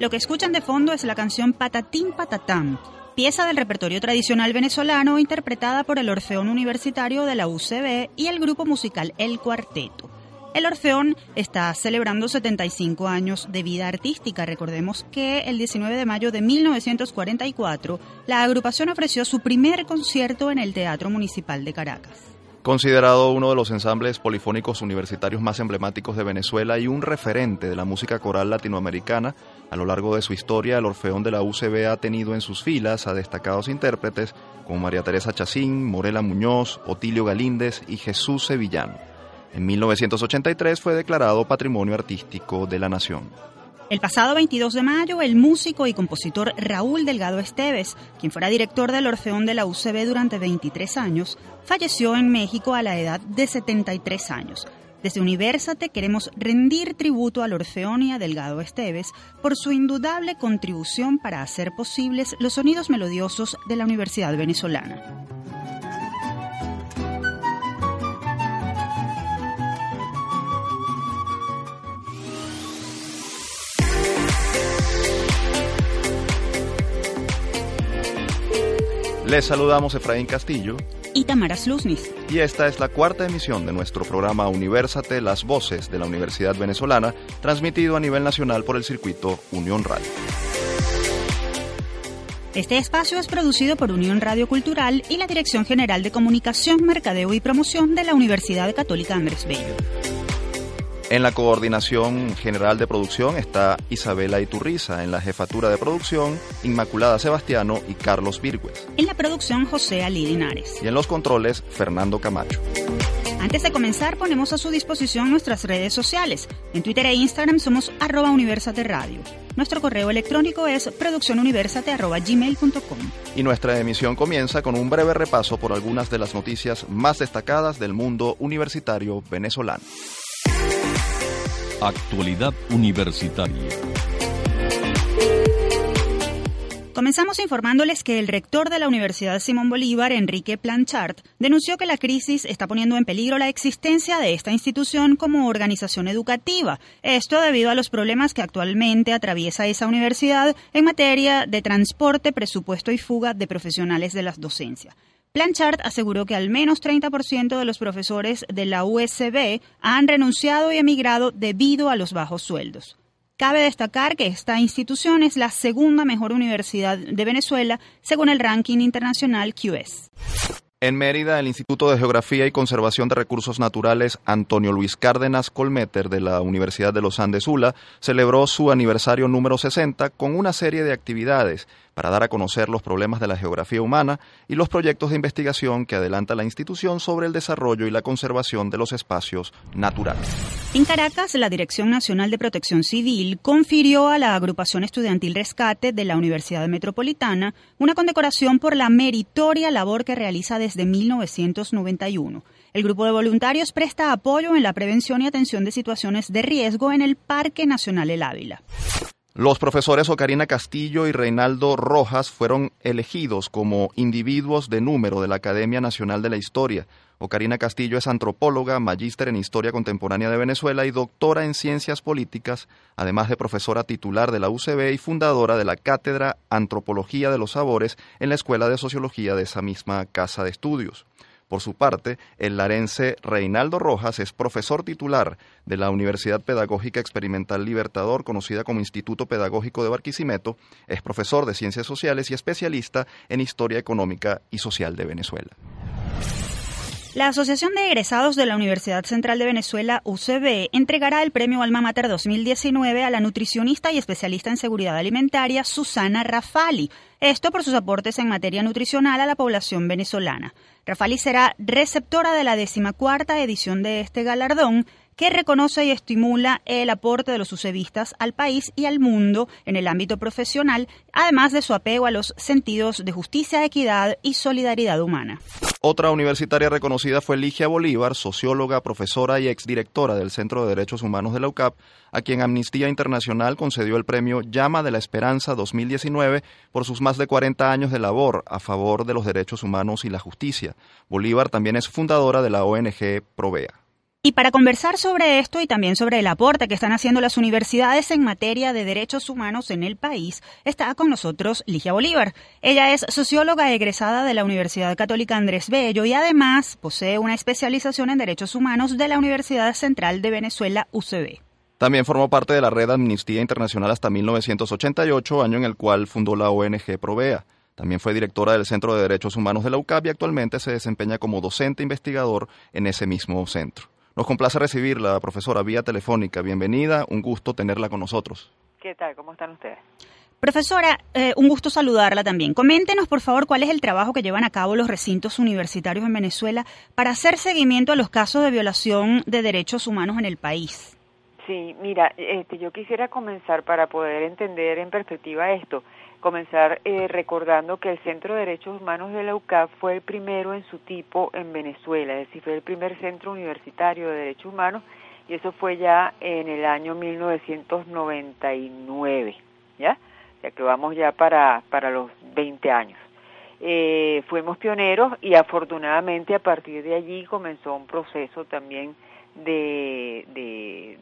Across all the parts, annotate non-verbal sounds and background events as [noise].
Lo que escuchan de fondo es la canción Patatín Patatán, pieza del repertorio tradicional venezolano interpretada por el Orfeón Universitario de la UCB y el grupo musical El Cuarteto. El Orfeón está celebrando 75 años de vida artística. Recordemos que el 19 de mayo de 1944 la agrupación ofreció su primer concierto en el Teatro Municipal de Caracas. Considerado uno de los ensambles polifónicos universitarios más emblemáticos de Venezuela y un referente de la música coral latinoamericana, a lo largo de su historia el Orfeón de la UCB ha tenido en sus filas a destacados intérpretes como María Teresa Chacín, Morela Muñoz, Otilio Galíndez y Jesús Sevillano. En 1983 fue declarado Patrimonio Artístico de la Nación. El pasado 22 de mayo, el músico y compositor Raúl Delgado Esteves, quien fuera director del Orfeón de la UCB durante 23 años, falleció en México a la edad de 73 años. Desde Universate queremos rendir tributo al Orfeón y a Delgado Esteves por su indudable contribución para hacer posibles los sonidos melodiosos de la Universidad Venezolana. Les saludamos Efraín Castillo y Tamara Slusnis. Y esta es la cuarta emisión de nuestro programa Universate, las voces de la Universidad Venezolana, transmitido a nivel nacional por el circuito Unión Radio. Este espacio es producido por Unión Radio Cultural y la Dirección General de Comunicación, Mercadeo y Promoción de la Universidad Católica Andrés Bello. En la coordinación general de producción está Isabela Iturriza, en la jefatura de producción Inmaculada Sebastiano y Carlos Virgües. En la producción José Ali Linares. Y en los controles Fernando Camacho. Antes de comenzar ponemos a su disposición nuestras redes sociales. En Twitter e Instagram somos arroba Universate Radio. Nuestro correo electrónico es produccionuniversate.gmail.com. Y nuestra emisión comienza con un breve repaso por algunas de las noticias más destacadas del mundo universitario venezolano. Actualidad Universitaria. Comenzamos informándoles que el rector de la Universidad Simón Bolívar, Enrique Planchard, denunció que la crisis está poniendo en peligro la existencia de esta institución como organización educativa. Esto debido a los problemas que actualmente atraviesa esa universidad en materia de transporte, presupuesto y fuga de profesionales de la docencia. Planchard aseguró que al menos 30% de los profesores de la USB han renunciado y emigrado debido a los bajos sueldos. Cabe destacar que esta institución es la segunda mejor universidad de Venezuela según el ranking internacional QS. En Mérida, el Instituto de Geografía y Conservación de Recursos Naturales Antonio Luis Cárdenas Colmeter de la Universidad de los Andes Ula celebró su aniversario número 60 con una serie de actividades para dar a conocer los problemas de la geografía humana y los proyectos de investigación que adelanta la institución sobre el desarrollo y la conservación de los espacios naturales. En Caracas, la Dirección Nacional de Protección Civil confirió a la agrupación estudiantil Rescate de la Universidad Metropolitana una condecoración por la meritoria labor que realiza desde 1991. El grupo de voluntarios presta apoyo en la prevención y atención de situaciones de riesgo en el Parque Nacional El Ávila. Los profesores Ocarina Castillo y Reinaldo Rojas fueron elegidos como individuos de número de la Academia Nacional de la Historia. Ocarina Castillo es antropóloga, magíster en Historia Contemporánea de Venezuela y doctora en Ciencias Políticas, además de profesora titular de la UCB y fundadora de la Cátedra Antropología de los Sabores en la Escuela de Sociología de esa misma casa de estudios. Por su parte, el larense Reinaldo Rojas es profesor titular de la Universidad Pedagógica Experimental Libertador, conocida como Instituto Pedagógico de Barquisimeto, es profesor de Ciencias Sociales y especialista en Historia Económica y Social de Venezuela. La Asociación de Egresados de la Universidad Central de Venezuela, UCB, entregará el premio Alma Mater 2019 a la nutricionista y especialista en seguridad alimentaria Susana Rafali, esto por sus aportes en materia nutricional a la población venezolana. Rafali será receptora de la decimacuarta edición de este galardón, que reconoce y estimula el aporte de los sucevistas al país y al mundo en el ámbito profesional, además de su apego a los sentidos de justicia, equidad y solidaridad humana. Otra universitaria reconocida fue Ligia Bolívar, socióloga, profesora y exdirectora del Centro de Derechos Humanos de la UCAP, a quien Amnistía Internacional concedió el premio Llama de la Esperanza 2019 por sus más de 40 años de labor a favor de los derechos humanos y la justicia. Bolívar también es fundadora de la ONG Provea. Y para conversar sobre esto y también sobre el aporte que están haciendo las universidades en materia de derechos humanos en el país, está con nosotros Ligia Bolívar. Ella es socióloga egresada de la Universidad Católica Andrés Bello y además posee una especialización en derechos humanos de la Universidad Central de Venezuela, UCB. También formó parte de la red Amnistía Internacional hasta 1988, año en el cual fundó la ONG Provea. También fue directora del Centro de Derechos Humanos de la UCAP y actualmente se desempeña como docente investigador en ese mismo centro. Nos complace recibirla, profesora, vía telefónica. Bienvenida, un gusto tenerla con nosotros. ¿Qué tal? ¿Cómo están ustedes? Profesora, eh, un gusto saludarla también. Coméntenos, por favor, cuál es el trabajo que llevan a cabo los recintos universitarios en Venezuela para hacer seguimiento a los casos de violación de derechos humanos en el país. Sí, mira, este, yo quisiera comenzar para poder entender en perspectiva esto comenzar eh, recordando que el Centro de Derechos Humanos de la UCAP fue el primero en su tipo en Venezuela, es decir, fue el primer centro universitario de derechos humanos y eso fue ya en el año 1999, ¿ya? Ya que vamos ya para, para los 20 años. Eh, fuimos pioneros y afortunadamente a partir de allí comenzó un proceso también de, de,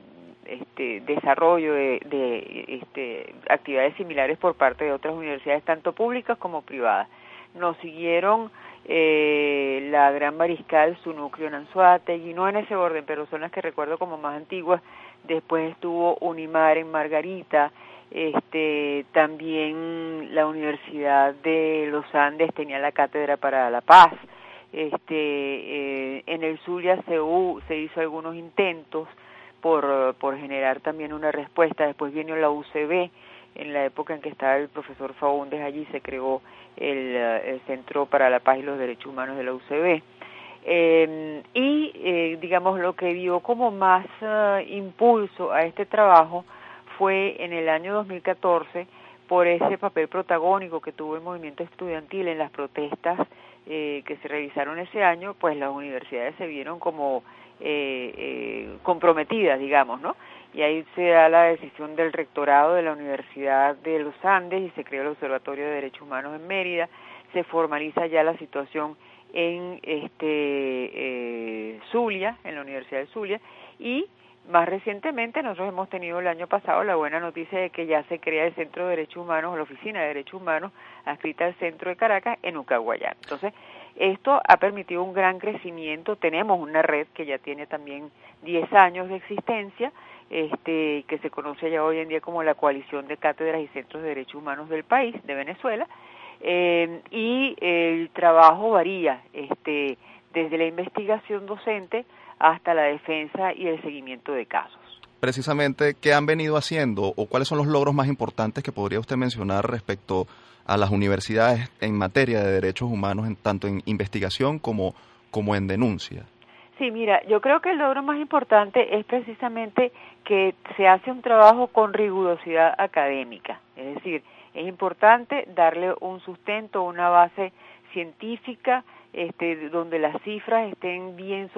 este, desarrollo de, este, actividades similares por parte de otras universidades, tanto públicas como privadas. Nos siguieron eh, la Gran Mariscal, su núcleo en Anzuategui, no en ese orden, pero son las que recuerdo como más antiguas. Después estuvo Unimar en Margarita, este, también la Universidad de los Andes tenía la Cátedra para la Paz. Este, eh, en el Zulia se, se hizo algunos intentos, por, por generar también una respuesta. Después vino la UCB, en la época en que estaba el profesor Faúndez allí se creó el, el Centro para la Paz y los Derechos Humanos de la UCB. Eh, y eh, digamos lo que dio como más uh, impulso a este trabajo fue en el año 2014 por ese papel protagónico que tuvo el movimiento estudiantil en las protestas eh, que se realizaron ese año, pues las universidades se vieron como eh, eh, comprometidas, digamos, ¿no? Y ahí se da la decisión del rectorado de la Universidad de los Andes y se creó el Observatorio de Derechos Humanos en Mérida, se formaliza ya la situación en este eh, Zulia, en la Universidad de Zulia, y más recientemente nosotros hemos tenido el año pasado la buena noticia de que ya se crea el Centro de Derechos Humanos, la Oficina de Derechos Humanos, adscrita al Centro de Caracas en Ucaguayán. Entonces, esto ha permitido un gran crecimiento. Tenemos una red que ya tiene también 10 años de existencia, este, que se conoce ya hoy en día como la Coalición de Cátedras y Centros de Derechos Humanos del país, de Venezuela, eh, y el trabajo varía este, desde la investigación docente hasta la defensa y el seguimiento de casos. Precisamente, ¿qué han venido haciendo o cuáles son los logros más importantes que podría usted mencionar respecto a las universidades en materia de derechos humanos, en, tanto en investigación como, como en denuncia? Sí, mira, yo creo que el logro más importante es precisamente que se hace un trabajo con rigurosidad académica, es decir, es importante darle un sustento, una base científica, este, donde las cifras estén bien,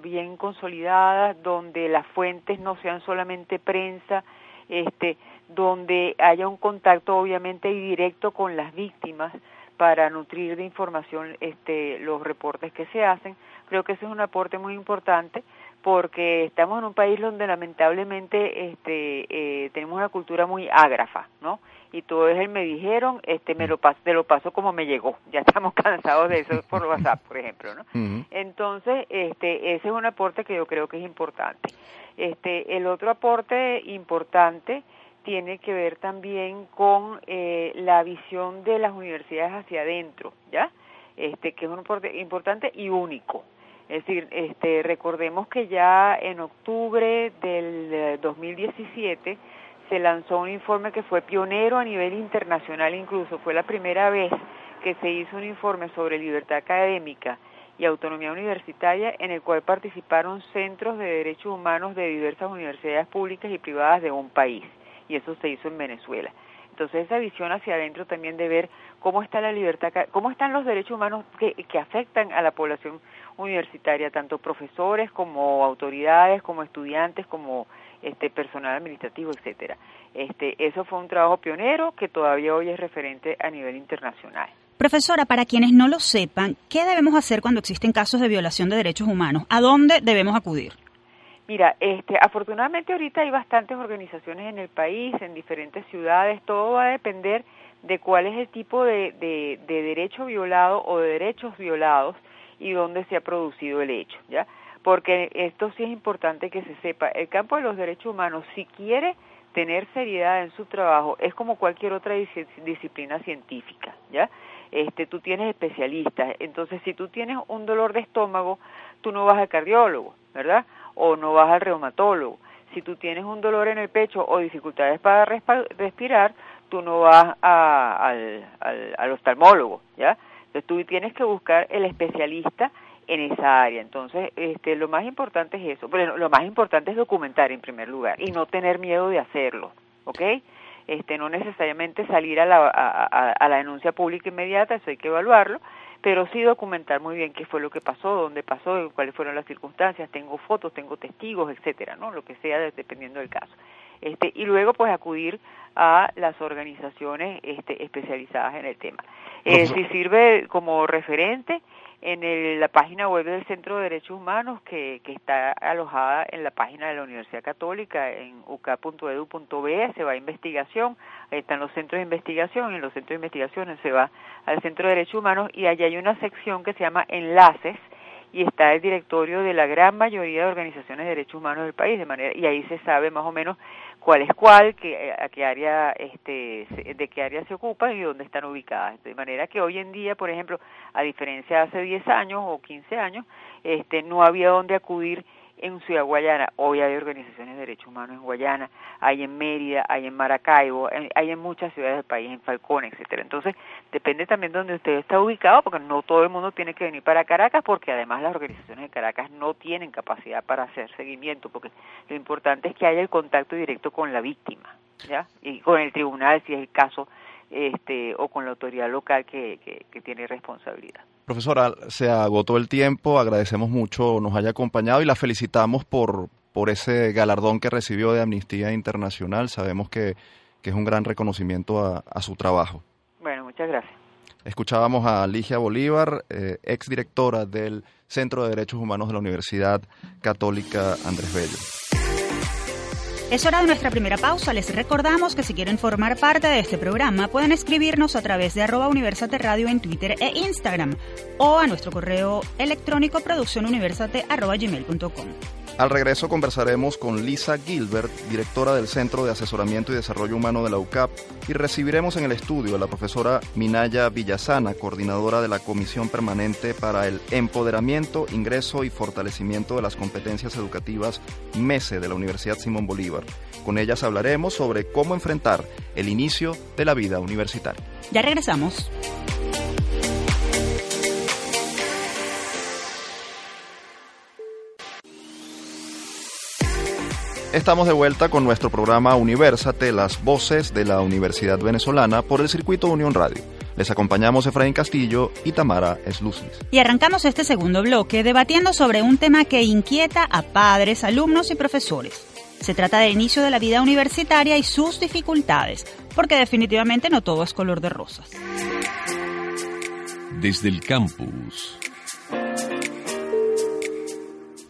bien consolidadas, donde las fuentes no sean solamente prensa, este, donde haya un contacto obviamente directo con las víctimas para nutrir de información este, los reportes que se hacen. Creo que ese es un aporte muy importante porque estamos en un país donde lamentablemente este, eh, tenemos una cultura muy ágrafa, ¿no? Y todo es el me dijeron, este, me lo paso, te lo paso como me llegó. Ya estamos [laughs] cansados de eso por WhatsApp, por ejemplo, ¿no? Entonces, este, ese es un aporte que yo creo que es importante. Este, el otro aporte importante tiene que ver también con eh, la visión de las universidades hacia adentro, ¿ya? Este, que es un aporte importante y único. Es decir, este, recordemos que ya en octubre del 2017 eh, se lanzó un informe que fue pionero a nivel internacional incluso, fue la primera vez que se hizo un informe sobre libertad académica y autonomía universitaria en el cual participaron centros de derechos humanos de diversas universidades públicas y privadas de un país y eso se hizo en Venezuela. Entonces esa visión hacia adentro también de ver cómo está la libertad, cómo están los derechos humanos que, que afectan a la población universitaria, tanto profesores como autoridades, como estudiantes, como este personal administrativo, etcétera. Este, eso fue un trabajo pionero que todavía hoy es referente a nivel internacional. Profesora, para quienes no lo sepan, ¿qué debemos hacer cuando existen casos de violación de derechos humanos? ¿A dónde debemos acudir? Mira, este, afortunadamente ahorita hay bastantes organizaciones en el país, en diferentes ciudades, todo va a depender de cuál es el tipo de, de, de derecho violado o de derechos violados y dónde se ha producido el hecho, ¿ya? Porque esto sí es importante que se sepa, el campo de los derechos humanos, si quiere tener seriedad en su trabajo, es como cualquier otra disciplina científica, ¿ya? Este, tú tienes especialistas, entonces si tú tienes un dolor de estómago, tú no vas al cardiólogo, ¿verdad? O no vas al reumatólogo. Si tú tienes un dolor en el pecho o dificultades para respirar, tú no vas al, al, al oftalmólogo, ¿ya? Tú tienes que buscar el especialista en esa área. Entonces, este, lo más importante es eso. Bueno, lo más importante es documentar en primer lugar y no tener miedo de hacerlo, ¿ok? Este, no necesariamente salir a la, a, a la denuncia pública inmediata, eso hay que evaluarlo, pero sí documentar muy bien qué fue lo que pasó, dónde pasó, cuáles fueron las circunstancias, tengo fotos, tengo testigos, etcétera, ¿no? Lo que sea dependiendo del caso. Este, y luego pues acudir a las organizaciones este, especializadas en el tema. Eh, si sirve como referente en la página web del Centro de Derechos Humanos que, que está alojada en la página de la Universidad Católica en uk.edu.be, se va a investigación, ahí están los centros de investigación, y en los centros de investigación se va al Centro de Derechos Humanos y allí hay una sección que se llama Enlaces, y está el directorio de la gran mayoría de organizaciones de derechos humanos del país de manera y ahí se sabe más o menos cuál es cuál qué, a qué área este de qué área se ocupan y dónde están ubicadas. De manera que hoy en día por ejemplo a diferencia de hace 10 años o 15 años este no había dónde acudir en Ciudad Guayana, hoy hay organizaciones de derechos humanos en Guayana, hay en Mérida, hay en Maracaibo, hay en muchas ciudades del país, en Falcón, etcétera. Entonces, depende también de donde usted está ubicado, porque no todo el mundo tiene que venir para Caracas, porque además las organizaciones de Caracas no tienen capacidad para hacer seguimiento, porque lo importante es que haya el contacto directo con la víctima, ¿ya? Y con el tribunal, si es el caso, este, o con la autoridad local que, que tiene responsabilidad. Profesora, se agotó el tiempo, agradecemos mucho nos haya acompañado y la felicitamos por, por ese galardón que recibió de Amnistía Internacional. Sabemos que, que es un gran reconocimiento a, a, su trabajo. Bueno, muchas gracias. Escuchábamos a Ligia Bolívar, eh, exdirectora del Centro de Derechos Humanos de la Universidad Católica Andrés Bello. Es hora de nuestra primera pausa. Les recordamos que si quieren formar parte de este programa pueden escribirnos a través de arroba Universate Radio en Twitter e Instagram o a nuestro correo electrónico produccionuniversate.gmail.com. Al regreso conversaremos con Lisa Gilbert, directora del Centro de Asesoramiento y Desarrollo Humano de la UCAP, y recibiremos en el estudio a la profesora Minaya Villasana, coordinadora de la Comisión Permanente para el Empoderamiento, Ingreso y Fortalecimiento de las Competencias Educativas MESE de la Universidad Simón Bolívar. Con ellas hablaremos sobre cómo enfrentar el inicio de la vida universitaria. Ya regresamos. Estamos de vuelta con nuestro programa Universate, las voces de la Universidad Venezolana por el circuito Unión Radio. Les acompañamos Efraín Castillo y Tamara Eslucis. Y arrancamos este segundo bloque debatiendo sobre un tema que inquieta a padres, alumnos y profesores. Se trata del inicio de la vida universitaria y sus dificultades, porque definitivamente no todo es color de rosas. Desde el campus.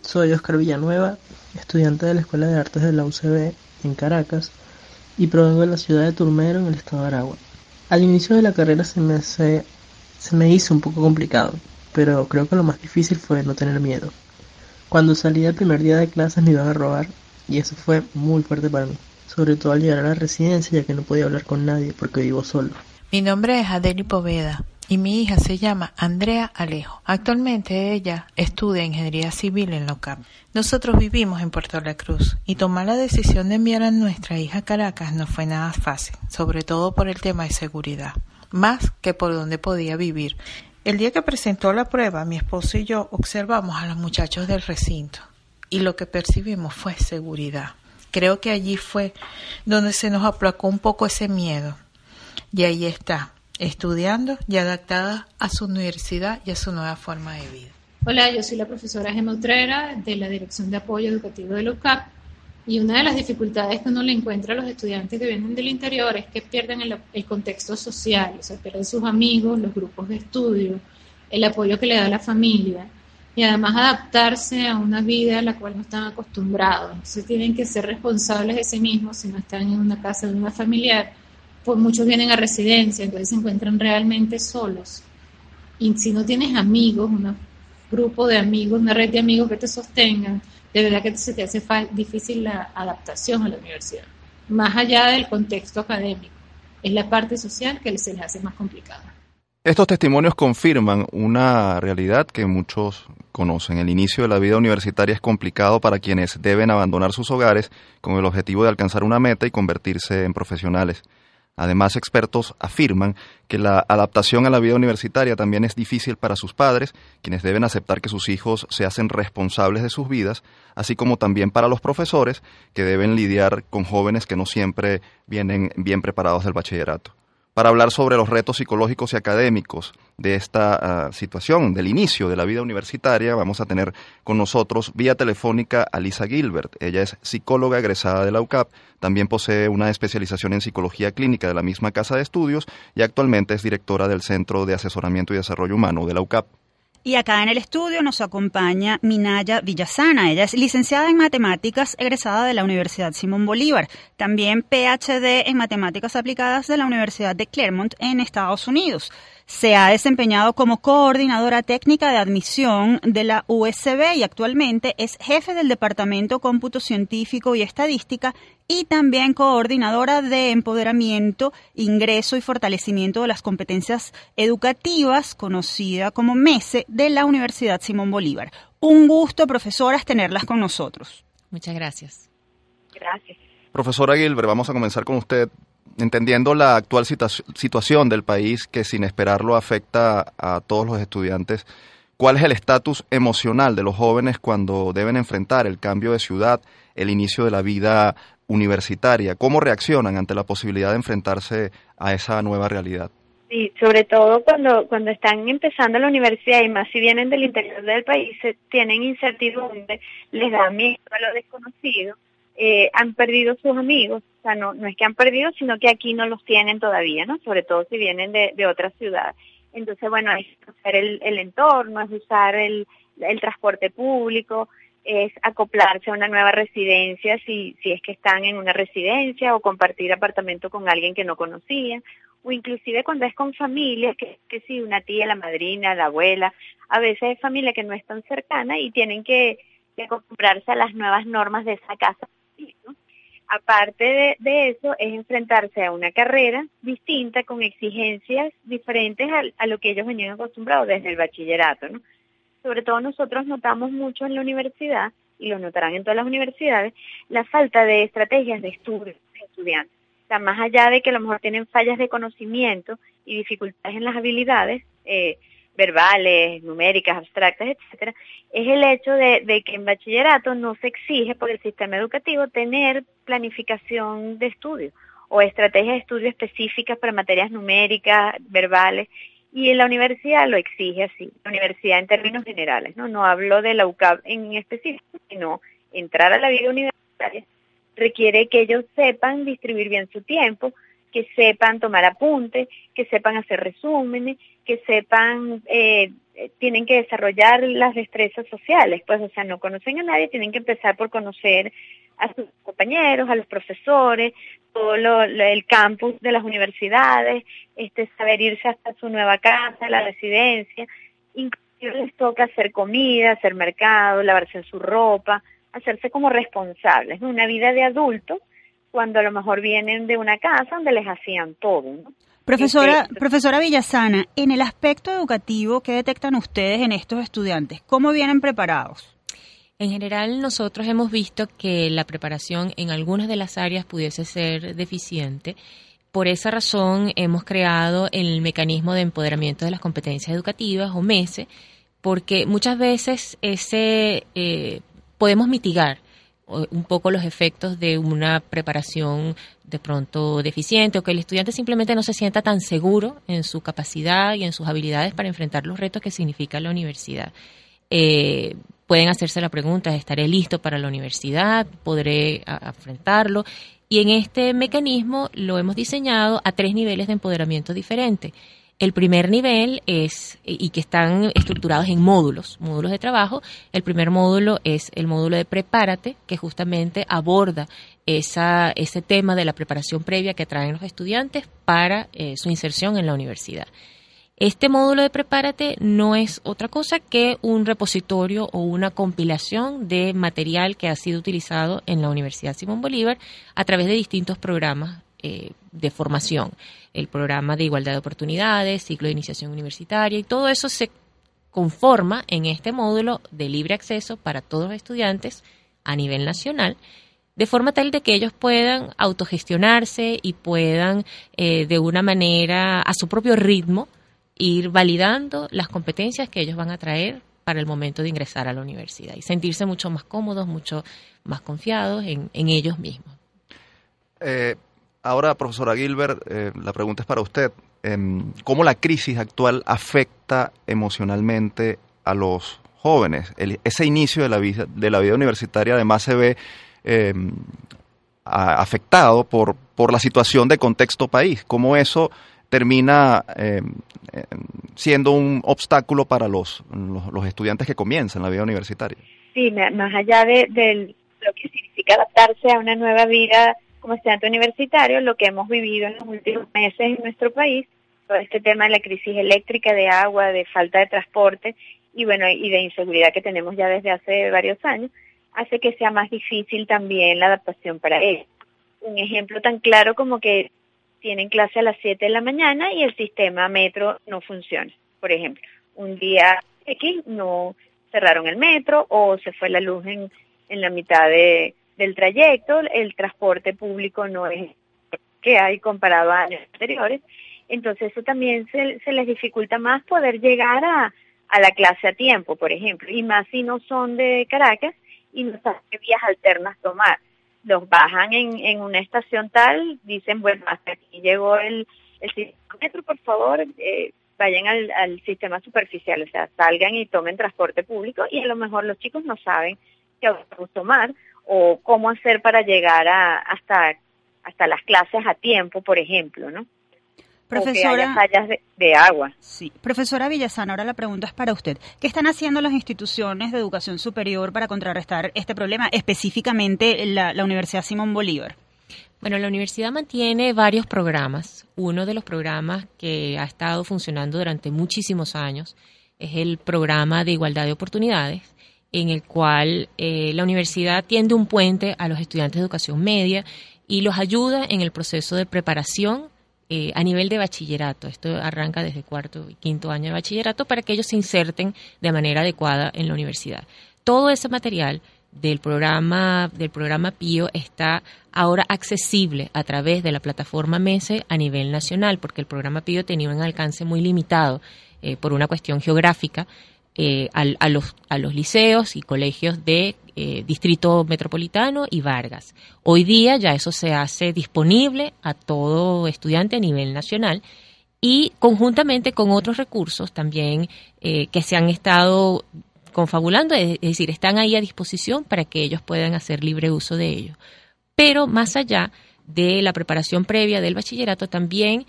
Soy Oscar Villanueva estudiante de la Escuela de Artes de la UCB en Caracas y provengo de la ciudad de Turmero en el estado de Aragua. Al inicio de la carrera se me, se, se me hizo un poco complicado, pero creo que lo más difícil fue no tener miedo. Cuando salí el primer día de clases me iban a robar y eso fue muy fuerte para mí, sobre todo al llegar a la residencia ya que no podía hablar con nadie porque vivo solo. Mi nombre es Adeli Poveda y mi hija se llama Andrea Alejo. Actualmente ella estudia ingeniería civil en la. Nosotros vivimos en Puerto La Cruz y tomar la decisión de enviar a nuestra hija a Caracas no fue nada fácil, sobre todo por el tema de seguridad, más que por dónde podía vivir. El día que presentó la prueba, mi esposo y yo observamos a los muchachos del recinto y lo que percibimos fue seguridad. Creo que allí fue donde se nos aplacó un poco ese miedo. Y ahí está, estudiando y adaptada a su universidad y a su nueva forma de vida. Hola, yo soy la profesora Gemma Utrera de la Dirección de Apoyo Educativo de la UCAP y una de las dificultades que uno le encuentra a los estudiantes que vienen del interior es que pierden el, el contexto social, o sea, pierden sus amigos, los grupos de estudio, el apoyo que le da la familia y además adaptarse a una vida a la cual no están acostumbrados. Entonces tienen que ser responsables de sí mismos si no están en una casa de una familiar. Pues muchos vienen a residencia, entonces se encuentran realmente solos. Y si no tienes amigos, un grupo de amigos, una red de amigos que te sostengan, de verdad que se te hace difícil la adaptación a la universidad. Más allá del contexto académico, es la parte social que se les hace más complicada. Estos testimonios confirman una realidad que muchos conocen. El inicio de la vida universitaria es complicado para quienes deben abandonar sus hogares con el objetivo de alcanzar una meta y convertirse en profesionales. Además, expertos afirman que la adaptación a la vida universitaria también es difícil para sus padres, quienes deben aceptar que sus hijos se hacen responsables de sus vidas, así como también para los profesores, que deben lidiar con jóvenes que no siempre vienen bien preparados del bachillerato para hablar sobre los retos psicológicos y académicos de esta ah, situación, del inicio de la vida universitaria. Vamos a tener con nosotros vía telefónica a Lisa Gilbert. Ella es psicóloga egresada de la UCAP, también posee una especialización en psicología clínica de la misma casa de estudios y actualmente es directora del Centro de Asesoramiento y Desarrollo Humano de la UCAP. Y acá en el estudio nos acompaña Minaya Villasana. Ella es licenciada en matemáticas, egresada de la Universidad Simón Bolívar. También PhD en matemáticas aplicadas de la Universidad de Claremont en Estados Unidos. Se ha desempeñado como coordinadora técnica de admisión de la USB y actualmente es jefe del Departamento Cómputo Científico y Estadística y también coordinadora de empoderamiento, ingreso y fortalecimiento de las competencias educativas, conocida como MESE, de la Universidad Simón Bolívar. Un gusto, profesoras, tenerlas con nosotros. Muchas gracias. Gracias. Profesora Gilbert, vamos a comenzar con usted entendiendo la actual situación del país que sin esperarlo afecta a todos los estudiantes, ¿cuál es el estatus emocional de los jóvenes cuando deben enfrentar el cambio de ciudad, el inicio de la vida universitaria? ¿Cómo reaccionan ante la posibilidad de enfrentarse a esa nueva realidad? Sí, sobre todo cuando, cuando están empezando la universidad y más si vienen del interior del país, tienen incertidumbre, les da miedo a lo desconocido eh, han perdido sus amigos, o sea, no, no es que han perdido, sino que aquí no los tienen todavía, ¿no? Sobre todo si vienen de, de otra ciudad. Entonces, bueno, es usar el, el entorno, es usar el, el transporte público, es acoplarse a una nueva residencia si, si es que están en una residencia o compartir apartamento con alguien que no conocían o inclusive cuando es con familia, que, que si una tía, la madrina, la abuela, a veces es familia que no es tan cercana y tienen que, que acostumbrarse a las nuevas normas de esa casa Aparte de, eso, es enfrentarse a una carrera distinta con exigencias diferentes a, lo que ellos venían acostumbrados desde el bachillerato. ¿no? Sobre todo nosotros notamos mucho en la universidad, y lo notarán en todas las universidades, la falta de estrategias de estudio de estudiantes. O sea, más allá de que a lo mejor tienen fallas de conocimiento y dificultades en las habilidades, eh, verbales, numéricas, abstractas, etcétera, es el hecho de, que en bachillerato no se exige por el sistema educativo tener planificación de estudio o estrategias de estudio específicas para materias numéricas, verbales, y en la universidad lo exige así, la universidad en términos generales, ¿no? No hablo de la UCAP en específico, sino entrar a la vida universitaria requiere que ellos sepan distribuir bien su tiempo, que sepan tomar apuntes, que sepan hacer resúmenes, que sepan, eh, tienen que desarrollar las destrezas sociales, pues, o sea, no conocen a nadie, tienen que empezar por conocer a sus compañeros, a los profesores, todo lo, el campus de las universidades, este, saber irse hasta su nueva casa, la residencia, incluso les toca hacer comida, hacer mercado, lavarse su ropa, hacerse como responsables, una vida de adulto cuando a lo mejor vienen de una casa donde les hacían todo. Profesora, este, profesora Villasana, en el aspecto educativo, ¿qué detectan ustedes en estos estudiantes? ¿Cómo vienen preparados? En general, nosotros hemos visto que la preparación en algunas de las áreas pudiese ser deficiente. Por esa razón, hemos creado el mecanismo de empoderamiento de las competencias educativas, o MESE, porque muchas veces ese eh, podemos mitigar un poco los efectos de una preparación de pronto deficiente o que el estudiante simplemente no se sienta tan seguro en su capacidad y en sus habilidades para enfrentar los retos que significa la universidad. Eh, pueden hacerse la pregunta, ¿estaré listo para la universidad? ¿Podré enfrentarlo? Y en este mecanismo lo hemos diseñado a tres niveles de empoderamiento diferentes. El primer nivel es, y que están estructurados en módulos, módulos de trabajo. El primer módulo es el módulo de Prepárate, que justamente aborda ese tema de la preparación previa que traen los estudiantes para eh, su inserción en la universidad. Este módulo de Prepárate no es otra cosa que un repositorio o una compilación de material que ha sido utilizado en la Universidad Simón Bolívar a través de distintos programas eh, de formación. El programa de igualdad de oportunidades, ciclo de iniciación universitaria y todo eso se conforma en este módulo de libre acceso para todos los estudiantes a nivel nacional de forma tal de que ellos puedan autogestionarse y puedan eh, de una manera a su propio ritmo ir validando las competencias que ellos van a traer para el momento de ingresar a la universidad y sentirse mucho más cómodos, mucho más confiados en, ellos mismos. Eh, ahora, profesora Gilbert, eh, la pregunta es para usted. Em, ¿Cómo la crisis actual afecta emocionalmente a los jóvenes? ese inicio de la, vida, universitaria además se ve em, afectado por, por la situación de contexto país. ¿Cómo eso termina eh, eh, siendo un obstáculo para los, estudiantes que comienzan la vida universitaria. Sí, más allá de, lo que significa adaptarse a una nueva vida como estudiante universitario, lo que hemos vivido en los últimos meses en nuestro país, todo este tema de la crisis eléctrica, de agua, de falta de transporte y bueno, y de inseguridad que tenemos ya desde hace varios años, hace que sea más difícil también la adaptación para ellos. Un ejemplo tan claro como que tienen clase a las 7 de la mañana y el sistema metro no funciona. Por ejemplo, un día X no cerraron el metro o se fue la luz en, en la mitad de, del trayecto, el transporte público no es que hay comparado a años anteriores, entonces eso también se, se les dificulta más poder llegar a, a la clase a tiempo, por ejemplo, y más si no son de Caracas y no saben qué vías alternas tomar. Los bajan en, en una estación tal, dicen, bueno, hasta aquí llegó el, el sistema metro, por favor, eh, vayan al, al sistema superficial, o sea, salgan y tomen transporte público y a lo mejor los chicos no saben qué autobús tomar o cómo hacer para llegar a, hasta, hasta las clases a tiempo, por ejemplo, ¿no? Profesora, fallas de, agua. Sí, profesora Villazán, ahora la pregunta es para usted. ¿Qué están haciendo las instituciones de educación superior para contrarrestar este problema, específicamente la, la Universidad Simón Bolívar? Bueno, la universidad mantiene varios programas. Uno de los programas que ha estado funcionando durante muchísimos años es el programa de igualdad de oportunidades, en el cual eh, la universidad tiende un puente a los estudiantes de educación media y los ayuda en el proceso de preparación eh, a nivel de bachillerato. Esto arranca desde cuarto y quinto año de bachillerato para que ellos se inserten de manera adecuada en la universidad. Todo ese material del programa del programa PIO está ahora accesible a través de la plataforma MESE a nivel nacional, porque el programa PIO tenía un alcance muy limitado eh, por una cuestión geográfica eh, a, los, a los liceos y colegios de eh, Distrito Metropolitano y Vargas. Hoy día ya eso se hace disponible a todo estudiante a nivel nacional y conjuntamente con otros recursos también eh, que se han estado confabulando, es decir, están ahí a disposición para que ellos puedan hacer libre uso de ellos. Pero más allá de la preparación previa del bachillerato, también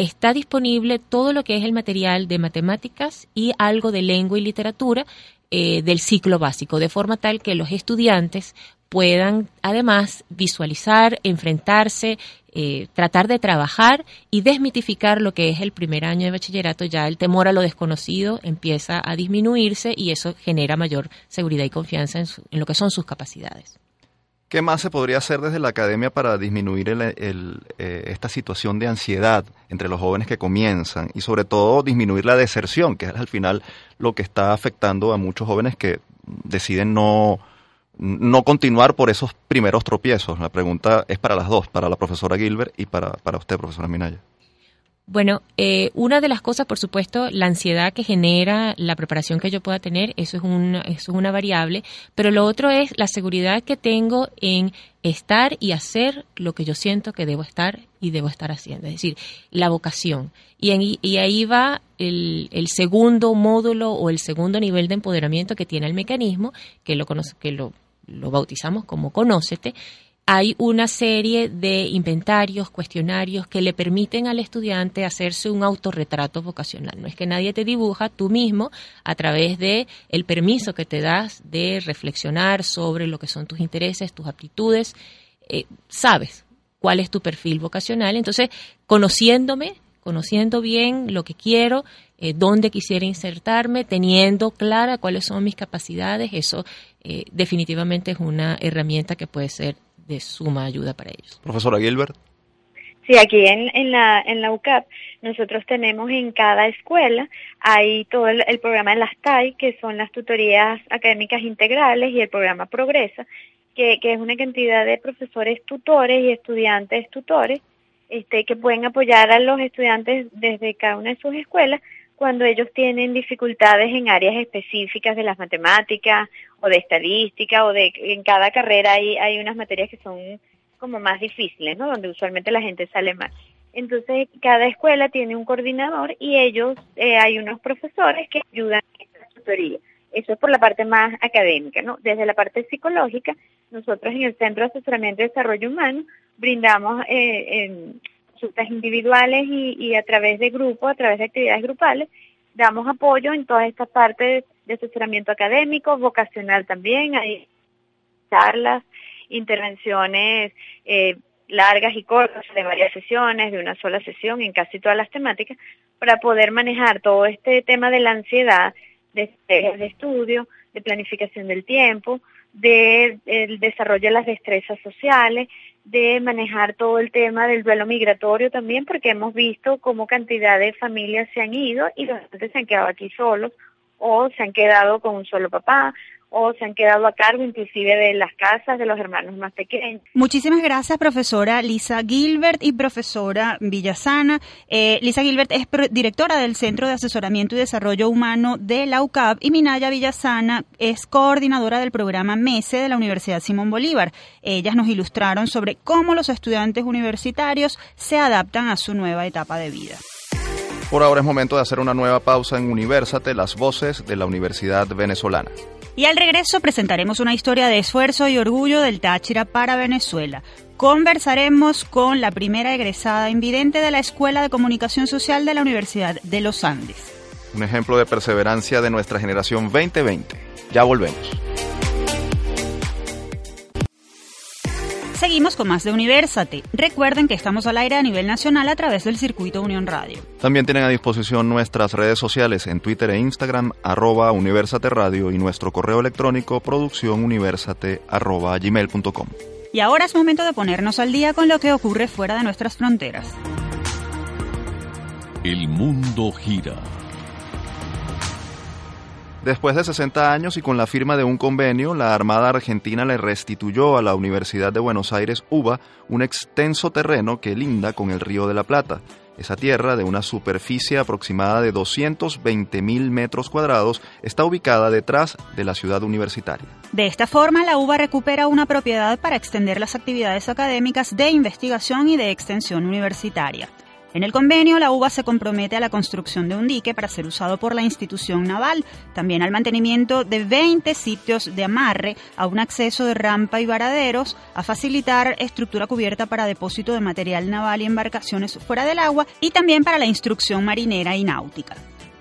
está disponible todo lo que es el material de matemáticas y algo de lengua y literatura eh, del ciclo básico, de forma tal que los estudiantes puedan además visualizar, enfrentarse, eh, tratar de trabajar y desmitificar lo que es el primer año de bachillerato, ya el temor a lo desconocido empieza a disminuirse y eso genera mayor seguridad y confianza en lo que son sus capacidades. ¿Qué más se podría hacer desde la academia para disminuir eh, esta situación de ansiedad entre los jóvenes que comienzan y sobre todo disminuir la deserción, que es al final lo que está afectando a muchos jóvenes que deciden no, no continuar por esos primeros tropiezos? La pregunta es para las dos, para la profesora Gilbert y para, para usted, profesora Minaya. Bueno, eh, una de las cosas, por supuesto, la ansiedad que genera la preparación que yo pueda tener, eso es, una, eso es una variable, pero lo otro es la seguridad que tengo en estar y hacer lo que yo siento que debo estar y debo estar haciendo, es decir, la vocación. Y, y ahí va el, el, segundo módulo o el segundo nivel de empoderamiento que tiene el mecanismo, que lo, que lo, lo bautizamos como Conócete, hay una serie de inventarios, cuestionarios que le permiten al estudiante hacerse un autorretrato vocacional. No es que nadie te dibuja, tú mismo, a través de el permiso que te das de reflexionar sobre lo que son tus intereses, tus aptitudes, eh, sabes cuál es tu perfil vocacional. Entonces, conociéndome, conociendo bien lo que quiero, eh, dónde quisiera insertarme, teniendo clara cuáles son mis capacidades, eso eh, definitivamente es una herramienta que puede ser de suma ayuda para ellos. Profesora Gilbert. Sí, aquí en, en, la, en la UCAP nosotros tenemos en cada escuela, hay todo el, programa de las TAI, que son las tutorías académicas integrales, y el programa Progresa, que, que es una cantidad de profesores tutores y estudiantes tutores este, que pueden apoyar a los estudiantes desde cada una de sus escuelas cuando ellos tienen dificultades en áreas específicas de las matemáticas o de estadística o de en cada carrera hay, hay unas materias que son como más difíciles, ¿no? Donde usualmente la gente sale mal. Entonces, cada escuela tiene un coordinador y ellos, eh, hay unos profesores que ayudan en esta tutoría. Eso es por la parte más académica, ¿no? Desde la parte psicológica, nosotros en el Centro de Asesoramiento y Desarrollo Humano brindamos eh, en consultas individuales y, a través de grupos, a través de actividades grupales, damos apoyo en todas estas partes de asesoramiento académico, vocacional también, hay charlas, intervenciones eh, largas y cortas de varias sesiones, de una sola sesión en casi todas las temáticas, para poder manejar todo este tema de la ansiedad, de, de estudio, de planificación del tiempo, de, desarrollo de las destrezas sociales, de manejar todo el tema del duelo migratorio también, porque hemos visto cómo cantidad de familias se han ido y los se han quedado aquí solos o se han quedado con un solo papá o se han quedado a cargo inclusive de las casas de los hermanos más pequeños. Muchísimas gracias, profesora Lisa Gilbert y profesora Villasana. Eh, Lisa Gilbert es directora del Centro de Asesoramiento y Desarrollo Humano de la UCAP y Minaya Villasana es coordinadora del programa MESE de la Universidad Simón Bolívar. Ellas nos ilustraron sobre cómo los estudiantes universitarios se adaptan a su nueva etapa de vida. Por ahora es momento de hacer una nueva pausa en Universate, las voces de la Universidad Venezolana. Y al regreso presentaremos una historia de esfuerzo y orgullo del Táchira para Venezuela. Conversaremos con la primera egresada invidente de la Escuela de Comunicación Social de la Universidad de los Andes. Un ejemplo de perseverancia de nuestra generación 2020. Ya volvemos. Seguimos con más de Universate. Recuerden que estamos al aire a nivel nacional a través del circuito Unión Radio. También tienen a disposición nuestras redes sociales en Twitter e Instagram, arroba Universate Radio y nuestro correo electrónico producciónuniversate arroba gmail.com. Y ahora es momento de ponernos al día con lo que ocurre fuera de nuestras fronteras. El mundo gira Después de 60 años y con la firma de un convenio, la Armada Argentina le restituyó a la Universidad de Buenos Aires UBA un extenso terreno que linda con el Río de la Plata. Esa tierra, de una superficie aproximada de 220 mil metros cuadrados, está ubicada detrás de la ciudad universitaria. De esta forma, la UBA recupera una propiedad para extender las actividades académicas de investigación y de extensión universitaria. En el convenio, la UBA se compromete a la construcción de un dique para ser usado por la institución naval, también al mantenimiento de 20 sitios de amarre, a un acceso de rampa y varaderos, a facilitar estructura cubierta para depósito de material naval y embarcaciones fuera del agua y también para la instrucción marinera y náutica.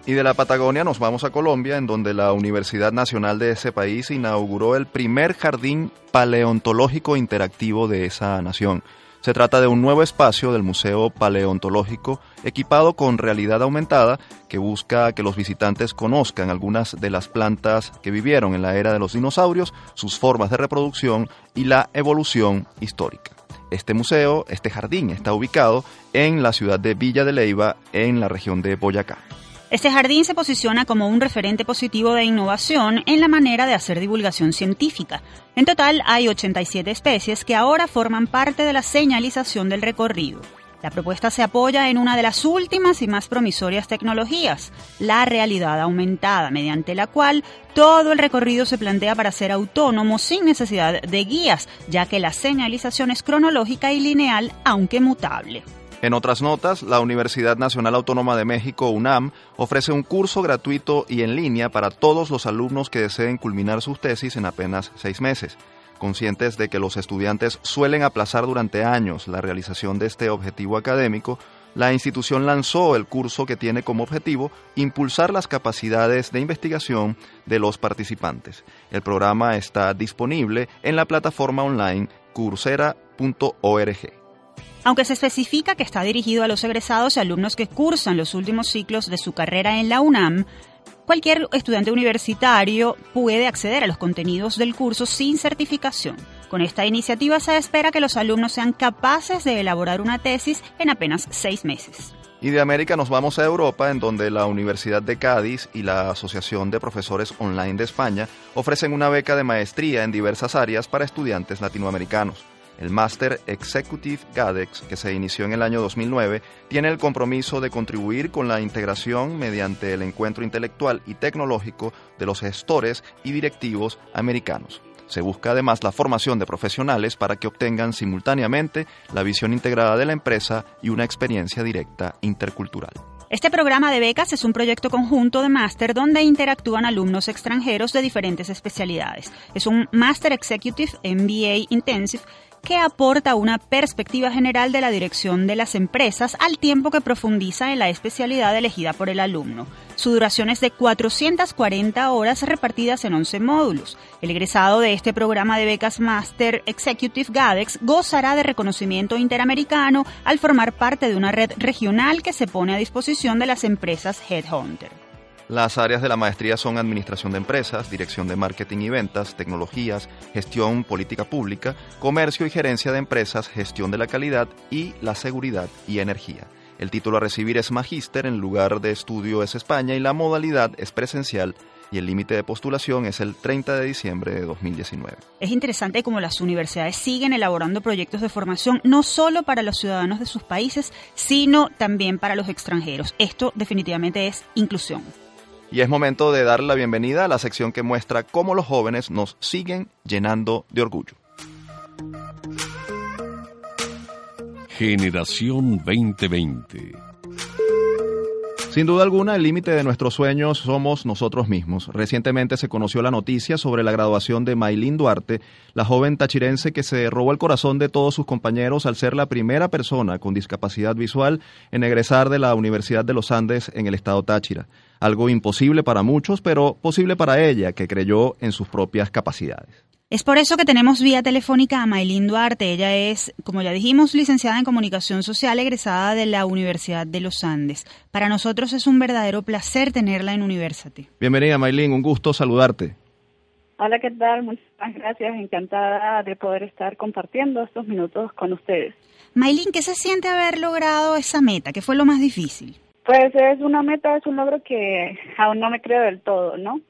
Y de la Patagonia nos vamos a Colombia, en donde la Universidad Nacional de ese país inauguró el primer jardín paleontológico interactivo de esa nación. Se trata de un nuevo espacio del Museo Paleontológico equipado con realidad aumentada que busca que los visitantes conozcan algunas de las plantas que vivieron en la era de los dinosaurios, sus formas de reproducción y la evolución histórica. Este museo, este jardín, está ubicado en la ciudad de Villa de Leiva, en la región de Boyacá. Este jardín se posiciona como un referente positivo de innovación en la manera de hacer divulgación científica. En total hay 87 especies que ahora forman parte de la señalización del recorrido. La propuesta se apoya en una de las últimas y más promisorias tecnologías, la realidad aumentada, mediante la cual todo el recorrido se plantea para ser autónomo sin necesidad de guías, ya que la señalización es cronológica y lineal, aunque mutable. En otras notas, la Universidad Nacional Autónoma de México, UNAM, ofrece un curso gratuito y en línea para todos los alumnos que deseen culminar sus tesis en apenas seis meses. Conscientes de que los estudiantes suelen aplazar durante años la realización de este objetivo académico, la institución lanzó el curso que tiene como objetivo impulsar las capacidades de investigación de los participantes. El programa está disponible en la plataforma online coursera.org. Aunque se especifica que está dirigido a los egresados y alumnos que cursan los últimos ciclos de su carrera en la UNAM, cualquier estudiante universitario puede acceder a los contenidos del curso sin certificación. Con esta iniciativa se espera que los alumnos sean capaces de elaborar una tesis en apenas seis meses. Y de América nos vamos a Europa, en donde la Universidad de Cádiz y la Asociación de Profesores Online de España ofrecen una beca de maestría en diversas áreas para estudiantes latinoamericanos. El Master Executive GADEX, que se inició en el año 2009, tiene el compromiso de contribuir con la integración mediante el encuentro intelectual y tecnológico de los gestores y directivos americanos. Se busca además la formación de profesionales para que obtengan simultáneamente la visión integrada de la empresa y una experiencia directa intercultural. Este programa de becas es un proyecto conjunto de máster donde interactúan alumnos extranjeros de diferentes especialidades. Es un Master Executive MBA Intensive que aporta una perspectiva general de la dirección de las empresas al tiempo que profundiza en la especialidad elegida por el alumno. Su duración es de 440 horas repartidas en 11 módulos. El egresado de este programa de becas Master Executive GADEX gozará de reconocimiento interamericano al formar parte de una red regional que se pone a disposición de las empresas Headhunter. Las áreas de la maestría son Administración de Empresas, Dirección de Marketing y Ventas, Tecnologías, Gestión Política Pública, Comercio y Gerencia de Empresas, Gestión de la Calidad y la Seguridad y Energía. El título a recibir es Magíster, en lugar de estudio es España y la modalidad es presencial y el límite de postulación es el 30 de diciembre de 2019. Es interesante cómo las universidades siguen elaborando proyectos de formación no solo para los ciudadanos de sus países, sino también para los extranjeros. Esto definitivamente es inclusión. Y es momento de dar la bienvenida a la sección que muestra cómo los jóvenes nos siguen llenando de orgullo. Generación 2020 sin duda alguna, el límite de nuestros sueños somos nosotros mismos. Recientemente se conoció la noticia sobre la graduación de Maylin Duarte, la joven tachirense que se robó el corazón de todos sus compañeros al ser la primera persona con discapacidad visual en egresar de la Universidad de los Andes en el estado Táchira. Algo imposible para muchos, pero posible para ella, que creyó en sus propias capacidades. Es por eso que tenemos vía telefónica a Maylin Duarte. Ella es, como ya dijimos, licenciada en Comunicación Social, egresada de la Universidad de los Andes. Para nosotros es un verdadero placer tenerla en University. Bienvenida, Maylin, un gusto saludarte. Hola, ¿qué tal? Muchas gracias. Encantada de poder estar compartiendo estos minutos con ustedes. Maylin, ¿qué se siente haber logrado esa meta? ¿Qué fue lo más difícil? Pues es una meta, es un logro que aún no me creo del todo, ¿no?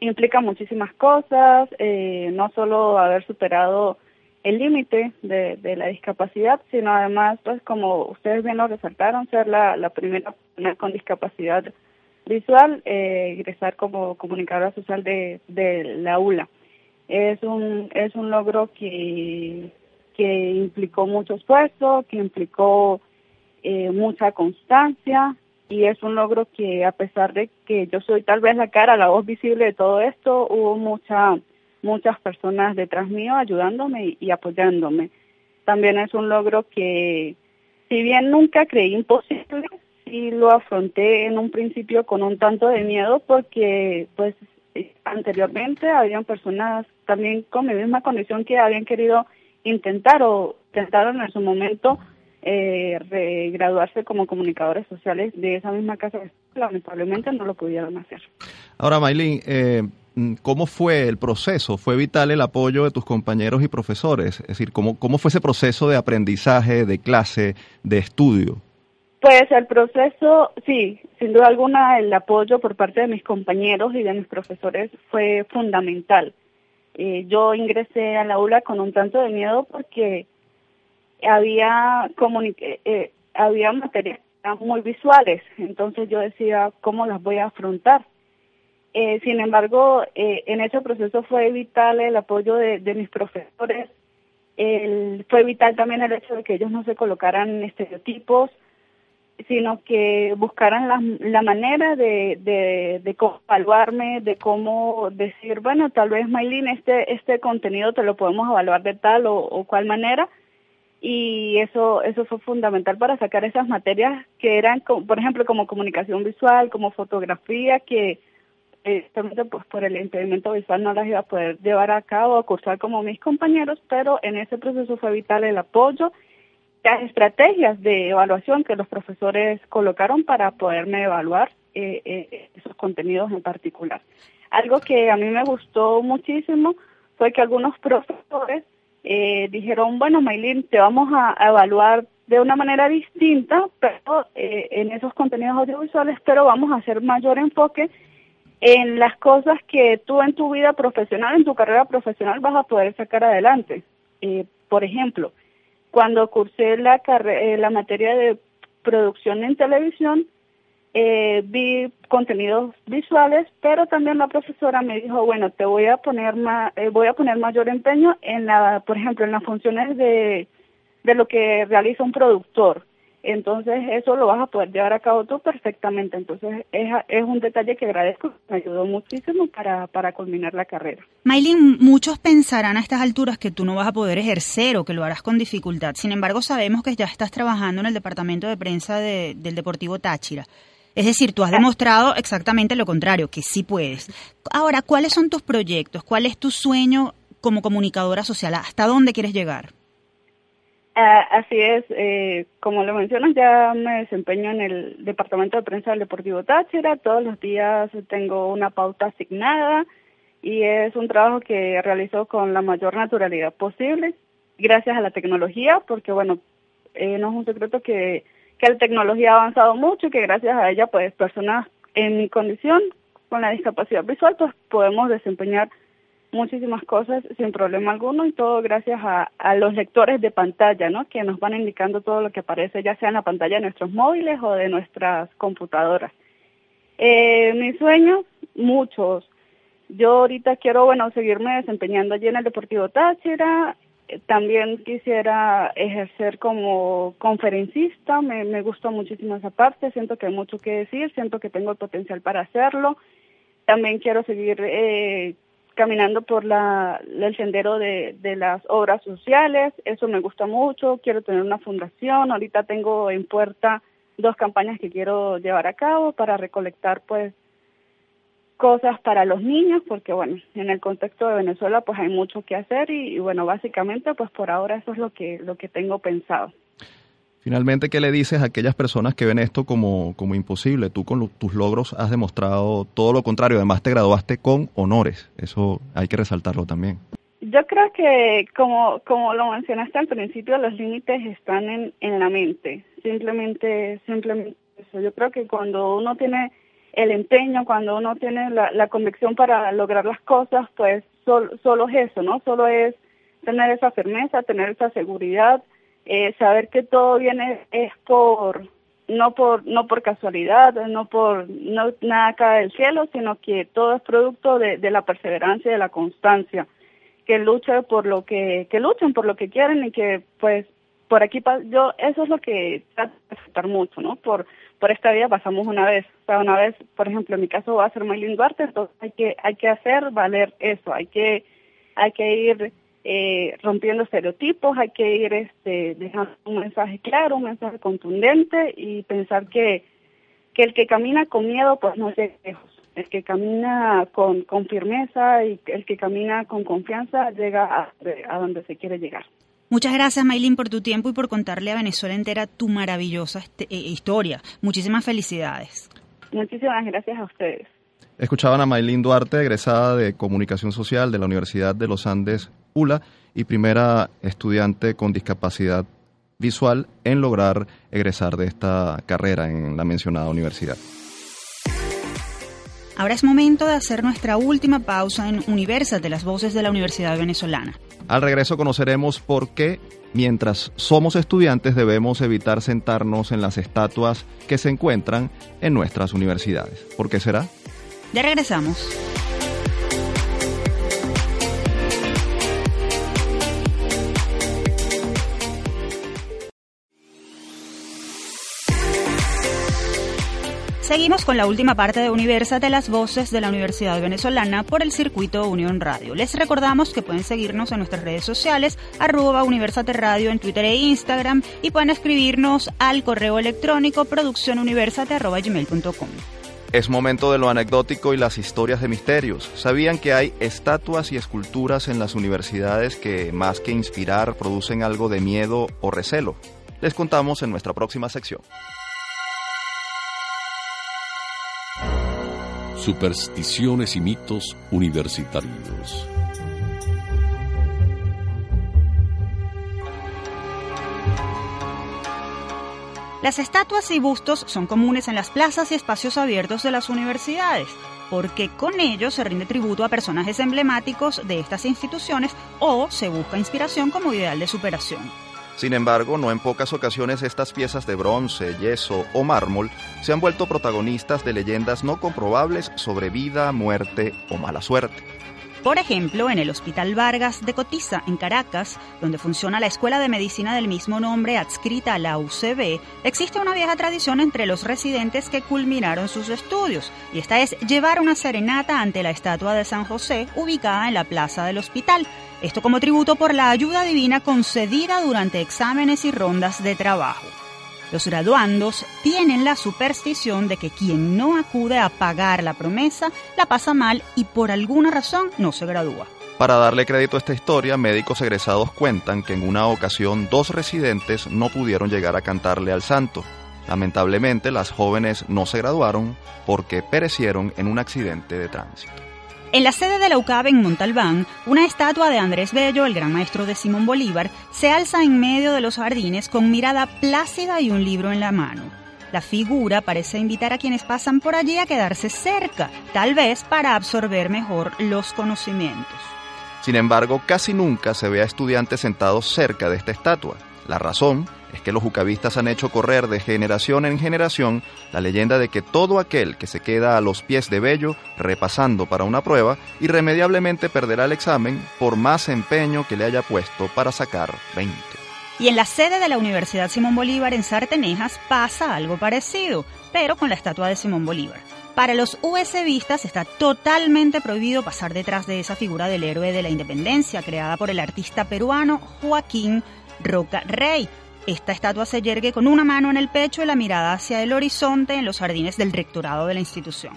Implica muchísimas cosas, eh, no solo haber superado el límite de, de, la discapacidad, sino además, pues como ustedes bien lo resaltaron, ser la, la primera persona con discapacidad visual, eh, ingresar como comunicadora social de, de la ULA. Es un, es un logro que, que implicó mucho esfuerzo, que implicó eh, mucha constancia, y es un logro que a pesar de que yo soy tal vez la cara, la voz visible de todo esto, hubo mucha, muchas personas detrás mío ayudándome y, apoyándome. También es un logro que, si bien nunca creí imposible, sí lo afronté en un principio con un tanto de miedo porque pues anteriormente habían personas también con mi misma condición que habían querido intentar o intentaron en su momento eh, graduarse como comunicadores sociales de esa misma casa, lamentablemente no lo pudieron hacer. Ahora, Maylin, eh, ¿cómo fue el proceso? ¿Fue vital el apoyo de tus compañeros y profesores? Es decir, ¿cómo, cómo fue ese proceso de aprendizaje, de clase, de estudio? Pues el proceso, sí, sin duda alguna el apoyo por parte de mis compañeros y de mis profesores fue fundamental. Eh, yo ingresé a la aula con un tanto de miedo porque había eh, eh, había materias muy visuales, entonces yo decía cómo las voy a afrontar. Eh, sin embargo, eh, en ese proceso fue vital el apoyo de, de mis profesores, el, fue vital también el hecho de que ellos no se colocaran estereotipos, sino que buscaran la, la manera de, de, de evaluarme, de cómo decir, bueno, tal vez Maylin, este, este contenido te lo podemos evaluar de tal o, o cual manera, y eso eso fue fundamental para sacar esas materias que eran por ejemplo como comunicación visual como fotografía que justamente pues por el impedimento visual no las iba a poder llevar a cabo o cursar como mis compañeros pero en ese proceso fue vital el apoyo las estrategias de evaluación que los profesores colocaron para poderme evaluar eh, eh, esos contenidos en particular. Algo que a mí me gustó muchísimo fue que algunos profesores eh, dijeron, bueno, Maylin, te vamos a, evaluar de una manera distinta, pero eh, en esos contenidos audiovisuales, pero vamos a hacer mayor enfoque en las cosas que tú en tu vida profesional, en tu carrera profesional vas a poder sacar adelante. Eh, por ejemplo, cuando cursé la, eh, la materia de producción en televisión, eh, vi contenidos visuales, pero también la profesora me dijo, bueno, te voy a poner más, eh, voy a poner mayor empeño en la, por ejemplo, en las funciones de, de lo que realiza un productor. Entonces eso lo vas a poder llevar a cabo tú perfectamente. Entonces es, es un detalle que agradezco, me ayudó muchísimo para, para culminar la carrera. Maylin, muchos pensarán a estas alturas que tú no vas a poder ejercer o que lo harás con dificultad. Sin embargo, sabemos que ya estás trabajando en el departamento de prensa de, del Deportivo Táchira. Es decir, tú has demostrado exactamente lo contrario, que sí puedes. Ahora, ¿cuáles son tus proyectos? ¿Cuál es tu sueño como comunicadora social? ¿Hasta dónde quieres llegar? Ah, así es, eh, como lo mencionas, ya me desempeño en el Departamento de Prensa del Deportivo Táchira. Todos los días tengo una pauta asignada y es un trabajo que realizo con la mayor naturalidad posible, gracias a la tecnología, porque bueno, eh, no es un secreto que que la tecnología ha avanzado mucho y que gracias a ella, pues personas en mi condición, con la discapacidad visual, pues podemos desempeñar muchísimas cosas sin problema alguno y todo gracias a, a, los lectores de pantalla, ¿no? Que nos van indicando todo lo que aparece, ya sea en la pantalla de nuestros móviles o de nuestras computadoras. Eh, mis sueños, muchos. Yo ahorita quiero, bueno, seguirme desempeñando allí en el Deportivo Táchira, también quisiera ejercer como conferencista, me, me gustó muchísimo esa parte, siento que hay mucho que decir, siento que tengo el potencial para hacerlo. También quiero seguir eh, caminando por la, el sendero de, de las obras sociales, eso me gusta mucho, quiero tener una fundación, ahorita tengo en puerta dos campañas que quiero llevar a cabo para recolectar pues cosas para los niños, porque bueno, en el contexto de Venezuela pues hay mucho que hacer y, bueno, básicamente pues por ahora eso es lo que, lo que tengo pensado. Finalmente, ¿qué le dices a aquellas personas que ven esto como, como imposible? Tú con tus logros has demostrado todo lo contrario, además te graduaste con honores, eso hay que resaltarlo también. Yo creo que, como, como lo mencionaste al principio, los límites están en, en la mente, simplemente, simplemente eso. Yo creo que cuando uno tiene el empeño, cuando uno tiene la, convicción para lograr las cosas, pues solo es eso, ¿no? Solo es tener esa firmeza, tener esa seguridad, eh, saber que todo viene es por no por no por casualidad, no por no nada cae del cielo, sino que todo es producto de, de la perseverancia y de la constancia, que luchen por lo que que luchen por lo que quieren y que pues por aquí yo eso es lo que trato de disfrutar mucho, ¿no? Por por esta vida pasamos una vez, o sea, una vez, por ejemplo, en mi caso va a ser Maylin Duarte, entonces hay que hay que hacer valer eso, hay que hay que ir eh, rompiendo estereotipos, hay que ir este, dejando un mensaje claro, un mensaje contundente y pensar que, que el que camina con miedo pues no llega lejos, el que camina con, con firmeza y el que camina con confianza llega a, a donde se quiere llegar. Muchas gracias, Maylin, por tu tiempo y por contarle a Venezuela entera tu maravillosa este, eh, historia. Muchísimas felicidades. Muchísimas gracias a ustedes. Escuchaban a Maylin Duarte, egresada de Comunicación Social de la Universidad de los Andes, ULA, y primera estudiante con discapacidad visual en lograr egresar de esta carrera en la mencionada universidad. Ahora es momento de hacer nuestra última pausa en Universas de las Voces de la Universidad Venezolana. Al regreso conoceremos por qué, mientras somos estudiantes, debemos evitar sentarnos en las estatuas que se encuentran en nuestras universidades. ¿Por qué será? Ya regresamos. Seguimos con la última parte de Universa de las voces de la Universidad Venezolana por el circuito Unión Radio. Les recordamos que pueden seguirnos en nuestras redes sociales, arroba Universate Radio en Twitter e Instagram y pueden escribirnos al correo electrónico produccionuniversate.gmail.com. Es momento de lo anecdótico y las historias de misterios. ¿Sabían que hay estatuas y esculturas en las universidades que, más que inspirar, producen algo de miedo o recelo? Les contamos en nuestra próxima sección. Supersticiones y mitos universitarios. Las estatuas y bustos son comunes en las plazas y espacios abiertos de las universidades, porque con ellos se rinde tributo a personajes emblemáticos de estas instituciones o se busca inspiración como ideal de superación. Sin embargo, no en pocas ocasiones estas piezas de bronce, yeso o mármol se han vuelto protagonistas de leyendas no comprobables sobre vida, muerte o mala suerte. Por ejemplo, en el Hospital Vargas de Cotiza, en Caracas, donde funciona la Escuela de Medicina del mismo nombre adscrita a la UCB, existe una vieja tradición entre los residentes que culminaron sus estudios, y esta es llevar una serenata ante la estatua de San José ubicada en la plaza del hospital. Esto como tributo por la ayuda divina concedida durante exámenes y rondas de trabajo. Los graduandos tienen la superstición de que quien no acude a pagar la promesa la pasa mal y por alguna razón no se gradúa. Para darle crédito a esta historia, médicos egresados cuentan que en una ocasión dos residentes no pudieron llegar a cantarle al santo. Lamentablemente, las jóvenes no se graduaron porque perecieron en un accidente de tránsito. En la sede de la UCAB en Montalbán, una estatua de Andrés Bello, el gran maestro de Simón Bolívar, se alza en medio de los jardines con mirada plácida y un libro en la mano. La figura parece invitar a quienes pasan por allí a quedarse cerca, tal vez para absorber mejor los conocimientos. Sin embargo, casi nunca se ve a estudiantes sentados cerca de esta estatua. La razón es que los jucavistas han hecho correr de generación en generación la leyenda de que todo aquel que se queda a los pies de Bello repasando para una prueba irremediablemente perderá el examen por más empeño que le haya puesto para sacar 20. Y en la sede de la Universidad Simón Bolívar en Sartenejas pasa algo parecido, pero con la estatua de Simón Bolívar. Para los USBistas está totalmente prohibido pasar detrás de esa figura del héroe de la independencia creada por el artista peruano Joaquín Roca Rey, esta estatua se yergue con una mano en el pecho y la mirada hacia el horizonte en los jardines del rectorado de la institución.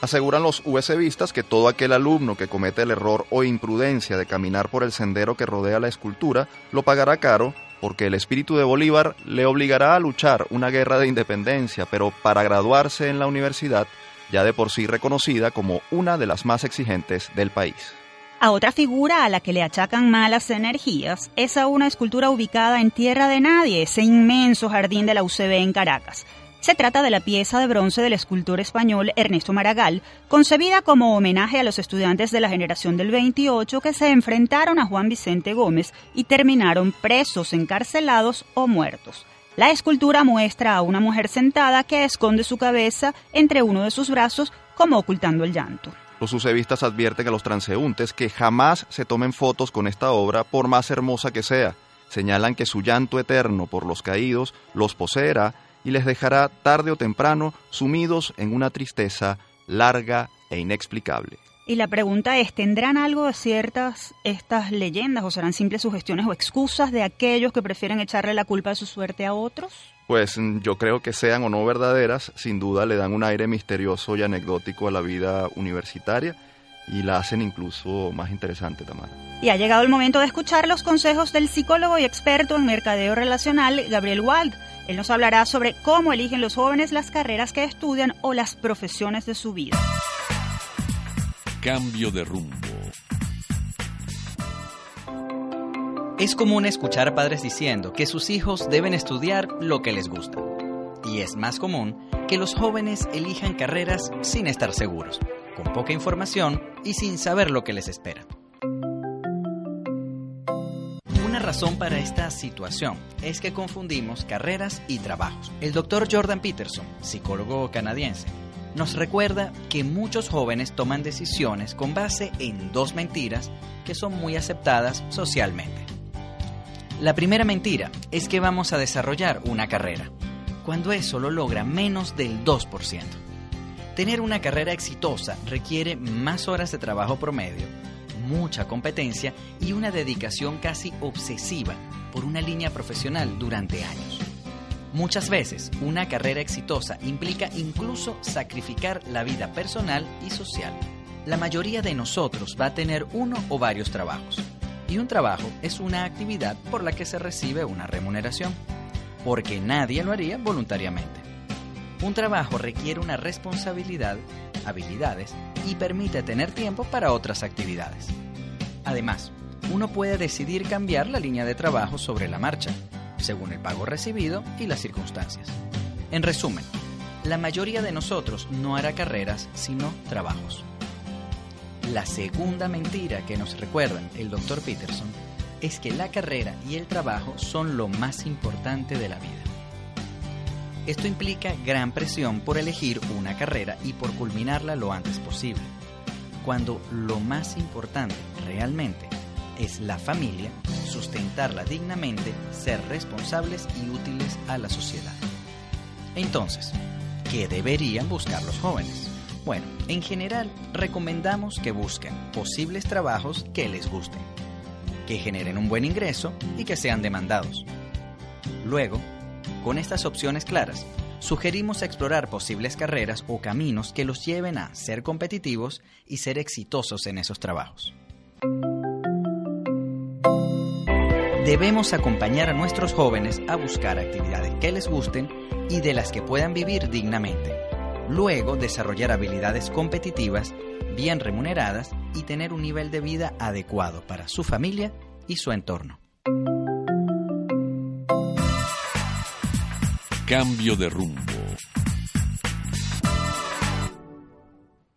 Aseguran los USBistas que todo aquel alumno que comete el error o imprudencia de caminar por el sendero que rodea la escultura lo pagará caro porque el espíritu de Bolívar le obligará a luchar una guerra de independencia, pero para graduarse en la universidad, ya de por sí reconocida como una de las más exigentes del país. A otra figura a la que le achacan malas energías es a una escultura ubicada en Tierra de Nadie, ese inmenso jardín de la UCB en Caracas. Se trata de la pieza de bronce del escultor español Ernesto Maragall, concebida como homenaje a los estudiantes de la generación del 28 que se enfrentaron a Juan Vicente Gómez y terminaron presos, encarcelados o muertos. La escultura muestra a una mujer sentada que esconde su cabeza entre uno de sus brazos como ocultando el llanto. Los sucevistas advierten a los transeúntes que jamás se tomen fotos con esta obra por más hermosa que sea. Señalan que su llanto eterno por los caídos los poseerá y les dejará tarde o temprano sumidos en una tristeza larga e inexplicable. Y la pregunta es, ¿tendrán algo de ciertas estas leyendas o serán simples sugestiones o excusas de aquellos que prefieren echarle la culpa de su suerte a otros? Pues mm, yo creo que sean o no verdaderas, sin duda le dan un aire misterioso y anecdótico a la vida universitaria y la hacen incluso más interesante, Tamara. Y ha llegado el momento de escuchar los consejos del psicólogo y experto en mercadeo relacional, Gabriel Wald. Él nos hablará sobre cómo eligen los jóvenes las carreras que estudian o las profesiones de su vida. Cambio de rumbo. Es común escuchar padres diciendo que sus hijos deben estudiar lo que les gusta. Y es más común que los jóvenes elijan carreras sin estar seguros, con poca información y sin saber lo que les espera. Una razón para esta situación es que confundimos carreras y trabajos. El doctor Jordan Peterson, psicólogo canadiense, nos recuerda que muchos jóvenes toman decisiones con base en dos mentiras que son muy aceptadas socialmente. La primera mentira es que vamos a desarrollar una carrera. cuando eso lo logra menos del 2%. Tener una carrera exitosa requiere más horas de trabajo promedio, mucha competencia y una dedicación casi obsesiva por una línea profesional durante años. Muchas veces, una carrera exitosa implica incluso sacrificar la vida personal y social. La mayoría de nosotros va a tener uno o varios trabajos. Y un trabajo es una actividad por la que se recibe una remuneración, porque nadie lo haría voluntariamente. Un trabajo requiere una responsabilidad, habilidades y permite tener tiempo para otras actividades. Además, uno puede decidir cambiar la línea de trabajo sobre la marcha, según el pago recibido y las circunstancias. En resumen, la mayoría de nosotros no hará carreras, sino trabajos. La segunda mentira que nos recuerda el Dr. Peterson es que la carrera y el trabajo son lo más importante de la vida. Esto implica gran presión por elegir una carrera y por culminarla lo antes posible, cuando lo más importante realmente es la familia, sustentarla dignamente, ser responsables y útiles a la sociedad. Entonces, ¿qué deberían buscar los jóvenes? Bueno, en general recomendamos que busquen posibles trabajos que les gusten, que generen un buen ingreso y que sean demandados. Luego, con estas opciones claras, sugerimos explorar posibles carreras o caminos que los lleven a ser competitivos y ser exitosos en esos trabajos. Debemos acompañar a nuestros jóvenes a buscar actividades que les gusten y de las que puedan vivir dignamente. Luego, desarrollar habilidades competitivas, bien remuneradas y tener un nivel de vida adecuado para su familia y su entorno. Cambio de rumbo.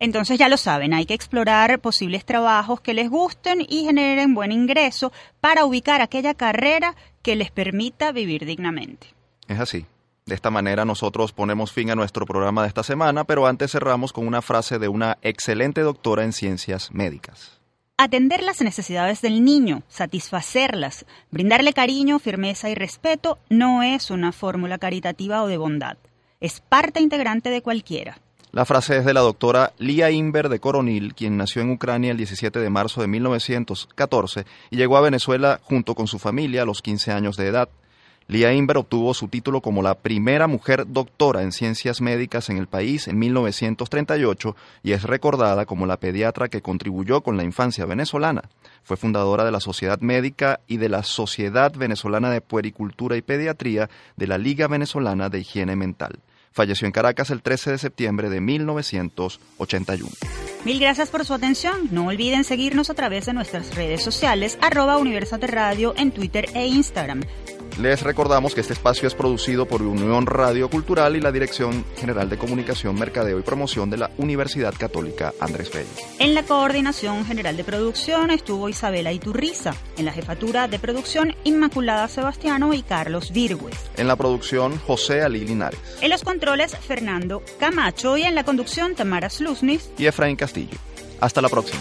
Entonces ya lo saben, hay que explorar posibles trabajos que les gusten y generen buen ingreso para ubicar aquella carrera que les permita vivir dignamente. Es así. De esta manera nosotros ponemos fin a nuestro programa de esta semana, pero antes cerramos con una frase de una excelente doctora en ciencias médicas. Atender las necesidades del niño, satisfacerlas, brindarle cariño, firmeza y respeto no es una fórmula caritativa o de bondad. Es parte integrante de cualquiera. La frase es de la doctora Lia Inver de Coronil, quien nació en Ucrania el 17 de marzo de 1914 y llegó a Venezuela junto con su familia a los 15 años de edad. Lia Inver obtuvo su título como la primera mujer doctora en ciencias médicas en el país en 1938 y es recordada como la pediatra que contribuyó con la infancia venezolana. Fue fundadora de la Sociedad Médica y de la Sociedad Venezolana de Puericultura y Pediatría de la Liga Venezolana de Higiene Mental. Falleció en Caracas el 13 de septiembre de 1981. Mil gracias por su atención. No olviden seguirnos a través de nuestras redes sociales, arroba Universate Radio en Twitter e Instagram. Les recordamos que este espacio es producido por Unión Radio Cultural y la Dirección General de Comunicación, Mercadeo y Promoción de la Universidad Católica Andrés Bello. En la coordinación general de producción estuvo Isabela Iturriza. En la jefatura de producción, Inmaculada Sebastiano y Carlos Virgües. En la producción, José Ali Linares. En los controles, Fernando Camacho. Y en la conducción, Tamara Slusnis y Efraín Castillo. Hasta la próxima.